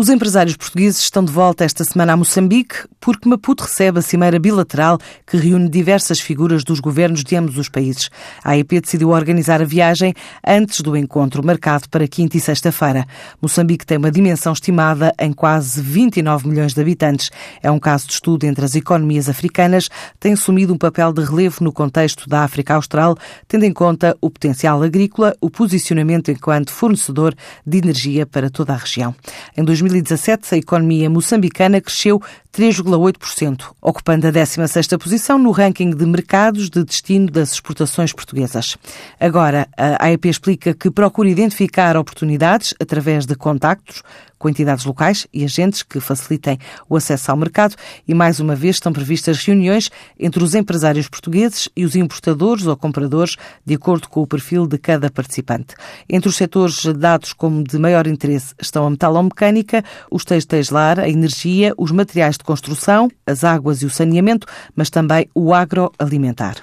Os empresários portugueses estão de volta esta semana a Moçambique porque Maputo recebe a cimeira bilateral que reúne diversas figuras dos governos de ambos os países. A AEP decidiu organizar a viagem antes do encontro marcado para quinta e sexta-feira. Moçambique tem uma dimensão estimada em quase 29 milhões de habitantes. É um caso de estudo entre as economias africanas, tem assumido um papel de relevo no contexto da África Austral, tendo em conta o potencial agrícola, o posicionamento enquanto fornecedor de energia para toda a região. Em 2017, a economia moçambicana cresceu 3,8%, ocupando a 16ª posição no ranking de mercados de destino das exportações portuguesas. Agora, a AEP explica que procura identificar oportunidades através de contactos com entidades locais e agentes que facilitem o acesso ao mercado e, mais uma vez, estão previstas reuniões entre os empresários portugueses e os importadores ou compradores, de acordo com o perfil de cada participante. Entre os setores dados como de maior interesse estão a metalomecânica, os textiles-lar, a energia, os materiais de construção, as águas e o saneamento, mas também o agroalimentar.